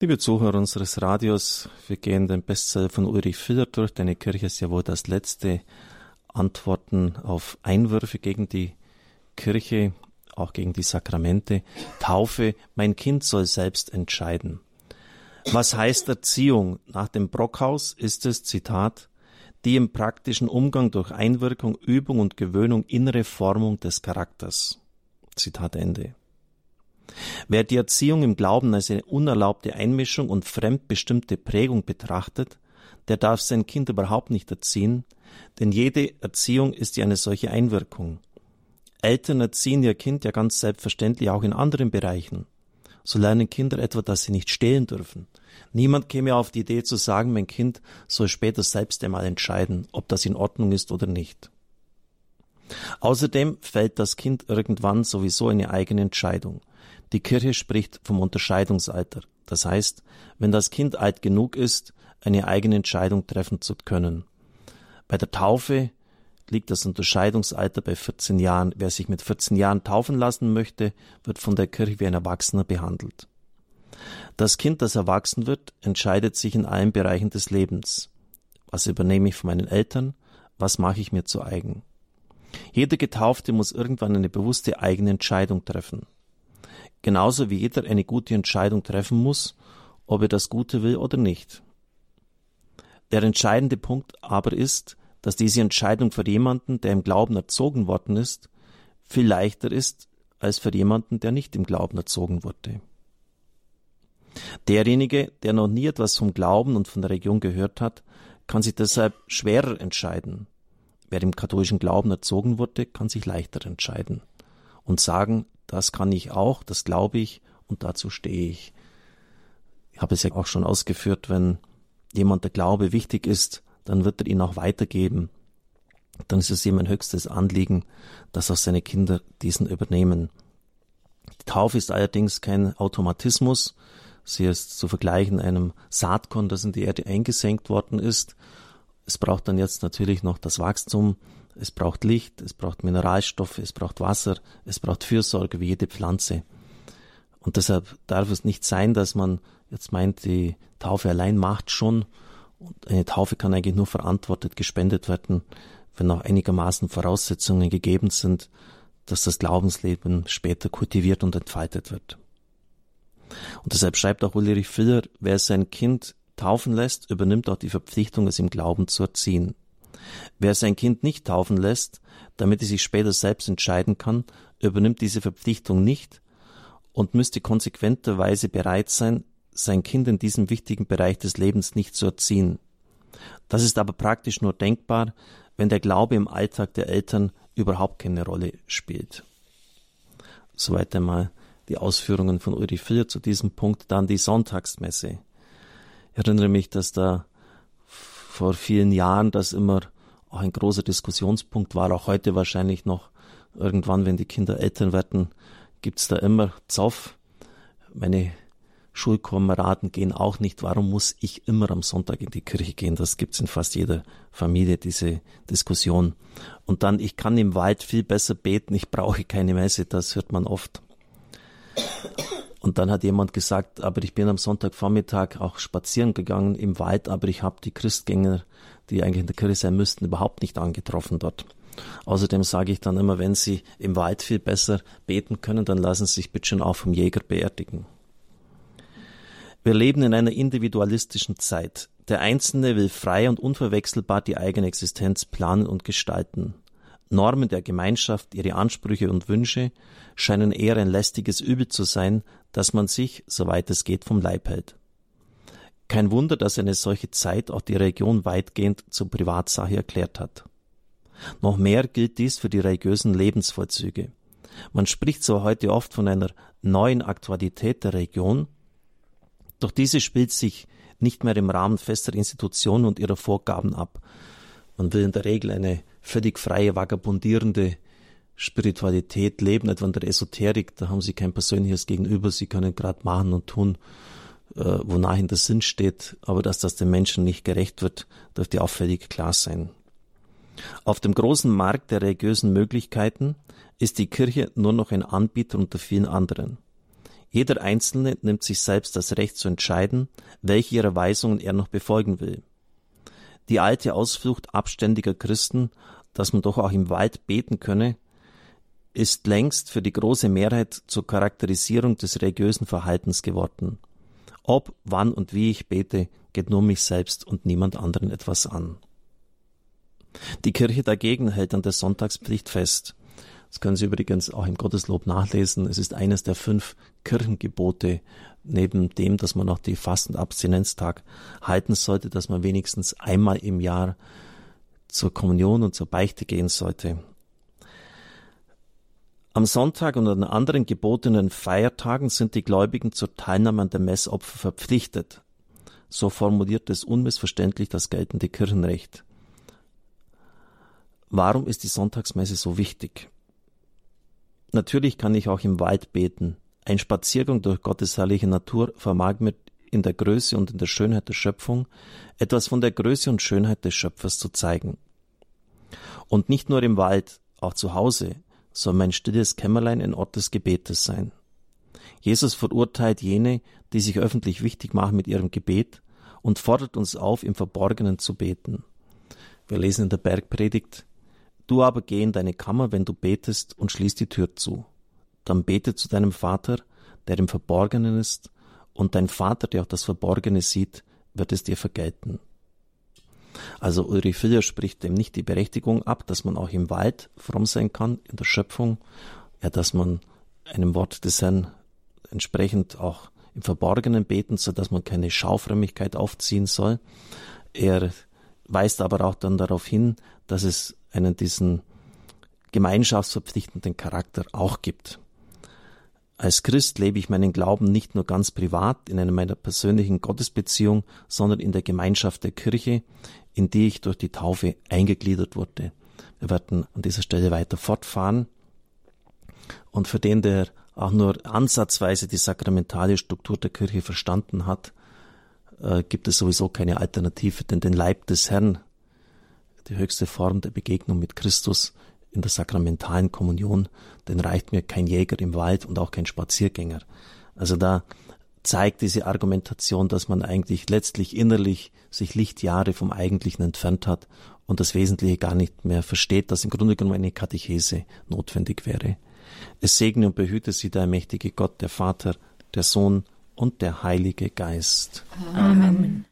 Liebe Zuhörer unseres Radios, wir gehen den Bestseller von Ulrich Filler durch. Deine Kirche ist ja wohl das letzte Antworten auf Einwürfe gegen die Kirche, auch gegen die Sakramente. Taufe, mein Kind soll selbst entscheiden. Was heißt Erziehung? Nach dem Brockhaus ist es, Zitat, die im praktischen Umgang durch Einwirkung, Übung und Gewöhnung innere Formung des Charakters. Zitat Ende. Wer die Erziehung im Glauben als eine unerlaubte Einmischung und fremdbestimmte Prägung betrachtet, der darf sein Kind überhaupt nicht erziehen, denn jede Erziehung ist ja eine solche Einwirkung. Eltern erziehen ihr Kind ja ganz selbstverständlich auch in anderen Bereichen. So lernen Kinder etwa, dass sie nicht stehlen dürfen. Niemand käme auf die Idee zu sagen, mein Kind soll später selbst einmal entscheiden, ob das in Ordnung ist oder nicht. Außerdem fällt das Kind irgendwann sowieso eine eigene Entscheidung. Die Kirche spricht vom Unterscheidungsalter. Das heißt, wenn das Kind alt genug ist, eine eigene Entscheidung treffen zu können. Bei der Taufe liegt das Unterscheidungsalter bei 14 Jahren. Wer sich mit 14 Jahren taufen lassen möchte, wird von der Kirche wie ein Erwachsener behandelt. Das Kind, das erwachsen wird, entscheidet sich in allen Bereichen des Lebens. Was übernehme ich von meinen Eltern? Was mache ich mir zu eigen? Jeder Getaufte muss irgendwann eine bewusste eigene Entscheidung treffen genauso wie jeder eine gute Entscheidung treffen muss, ob er das Gute will oder nicht. Der entscheidende Punkt aber ist, dass diese Entscheidung für jemanden, der im Glauben erzogen worden ist, viel leichter ist als für jemanden, der nicht im Glauben erzogen wurde. Derjenige, der noch nie etwas vom Glauben und von der Religion gehört hat, kann sich deshalb schwerer entscheiden. Wer im katholischen Glauben erzogen wurde, kann sich leichter entscheiden und sagen, das kann ich auch, das glaube ich und dazu stehe ich. Ich habe es ja auch schon ausgeführt, wenn jemand der Glaube wichtig ist, dann wird er ihn auch weitergeben. Dann ist es ihm ein höchstes Anliegen, dass auch seine Kinder diesen übernehmen. Die Taufe ist allerdings kein Automatismus. Sie ist zu vergleichen einem Saatkorn, das in die Erde eingesenkt worden ist. Es braucht dann jetzt natürlich noch das Wachstum, es braucht Licht, es braucht Mineralstoffe, es braucht Wasser, es braucht Fürsorge wie jede Pflanze. Und deshalb darf es nicht sein, dass man jetzt meint, die Taufe allein macht schon. Und eine Taufe kann eigentlich nur verantwortet gespendet werden, wenn auch einigermaßen Voraussetzungen gegeben sind, dass das Glaubensleben später kultiviert und entfaltet wird. Und deshalb schreibt auch Ulrich Filler, wer sein Kind taufen lässt, übernimmt auch die Verpflichtung, es im Glauben zu erziehen. Wer sein Kind nicht taufen lässt, damit es sich später selbst entscheiden kann, übernimmt diese Verpflichtung nicht und müsste konsequenterweise bereit sein, sein Kind in diesem wichtigen Bereich des Lebens nicht zu erziehen. Das ist aber praktisch nur denkbar, wenn der Glaube im Alltag der Eltern überhaupt keine Rolle spielt. Soweit einmal die Ausführungen von Ulrich Filler zu diesem Punkt. Dann die Sonntagsmesse. Ich erinnere mich, dass da vor vielen Jahren das immer auch ein großer Diskussionspunkt war, auch heute wahrscheinlich noch. Irgendwann, wenn die Kinder Eltern werden, gibt's da immer Zoff. Meine Schulkameraden gehen auch nicht. Warum muss ich immer am Sonntag in die Kirche gehen? Das gibt's in fast jeder Familie, diese Diskussion. Und dann, ich kann im Wald viel besser beten, ich brauche keine Messe, das hört man oft. Und dann hat jemand gesagt, aber ich bin am Sonntagvormittag auch spazieren gegangen im Wald, aber ich habe die Christgänger, die eigentlich in der Kirche sein müssten, überhaupt nicht angetroffen dort. Außerdem sage ich dann immer, wenn Sie im Wald viel besser beten können, dann lassen Sie sich bitte schon auch vom Jäger beerdigen. Wir leben in einer individualistischen Zeit. Der Einzelne will frei und unverwechselbar die eigene Existenz planen und gestalten. Normen der Gemeinschaft, ihre Ansprüche und Wünsche scheinen eher ein lästiges Übel zu sein, dass man sich, soweit es geht, vom Leib hält. Kein Wunder, dass eine solche Zeit auch die Religion weitgehend zur Privatsache erklärt hat. Noch mehr gilt dies für die religiösen Lebensvollzüge. Man spricht so heute oft von einer neuen Aktualität der Religion, doch diese spielt sich nicht mehr im Rahmen fester Institutionen und ihrer Vorgaben ab. Man will in der Regel eine völlig freie, vagabundierende Spiritualität leben, etwa in der Esoterik, da haben sie kein persönliches Gegenüber, sie können gerade machen und tun, äh, wonach in der Sinn steht, aber dass das den Menschen nicht gerecht wird, dürfte auffällig klar sein. Auf dem großen Markt der religiösen Möglichkeiten ist die Kirche nur noch ein Anbieter unter vielen anderen. Jeder Einzelne nimmt sich selbst das Recht zu entscheiden, welche ihrer Weisungen er noch befolgen will. Die alte Ausflucht abständiger Christen, dass man doch auch im Wald beten könne, ist längst für die große Mehrheit zur Charakterisierung des religiösen Verhaltens geworden. Ob, wann und wie ich bete, geht nur mich selbst und niemand anderen etwas an. Die Kirche dagegen hält an der Sonntagspflicht fest. Das können Sie übrigens auch im Gotteslob nachlesen. Es ist eines der fünf Kirchengebote, neben dem, dass man auch die Fasten- und Abstinenztag halten sollte, dass man wenigstens einmal im Jahr zur Kommunion und zur Beichte gehen sollte. Am Sonntag und an anderen gebotenen Feiertagen sind die Gläubigen zur Teilnahme an der Messopfer verpflichtet. So formuliert es unmissverständlich das geltende Kirchenrecht. Warum ist die Sonntagsmesse so wichtig? Natürlich kann ich auch im Wald beten. Ein Spaziergang durch Gottes herrliche Natur vermag mir in der Größe und in der Schönheit der Schöpfung etwas von der Größe und Schönheit des Schöpfers zu zeigen. Und nicht nur im Wald, auch zu Hause soll mein stilles Kämmerlein ein Ort des Gebetes sein. Jesus verurteilt jene, die sich öffentlich wichtig machen mit ihrem Gebet und fordert uns auf, im Verborgenen zu beten. Wir lesen in der Bergpredigt, Du aber geh in deine Kammer, wenn du betest, und schließ die Tür zu. Dann bete zu deinem Vater, der im Verborgenen ist, und dein Vater, der auch das Verborgene sieht, wird es dir vergelten. Also Ulrich Filler spricht dem nicht die Berechtigung ab, dass man auch im Wald fromm sein kann, in der Schöpfung, ja, dass man einem Wort des Herrn entsprechend auch im Verborgenen beten soll, dass man keine Schaufrömmigkeit aufziehen soll. Er weist aber auch dann darauf hin, dass es einen diesen gemeinschaftsverpflichtenden Charakter auch gibt. Als Christ lebe ich meinen Glauben nicht nur ganz privat in einer meiner persönlichen Gottesbeziehung, sondern in der Gemeinschaft der Kirche, in die ich durch die Taufe eingegliedert wurde. Wir werden an dieser Stelle weiter fortfahren. Und für den, der auch nur ansatzweise die sakramentale Struktur der Kirche verstanden hat, äh, gibt es sowieso keine Alternative, denn den Leib des Herrn, die höchste Form der Begegnung mit Christus in der sakramentalen Kommunion, den reicht mir kein Jäger im Wald und auch kein Spaziergänger. Also da zeigt diese Argumentation, dass man eigentlich letztlich innerlich sich Lichtjahre vom Eigentlichen entfernt hat und das Wesentliche gar nicht mehr versteht, dass im Grunde genommen eine Katechese notwendig wäre. Es segne und behüte sie der mächtige Gott, der Vater, der Sohn und der Heilige Geist. Amen.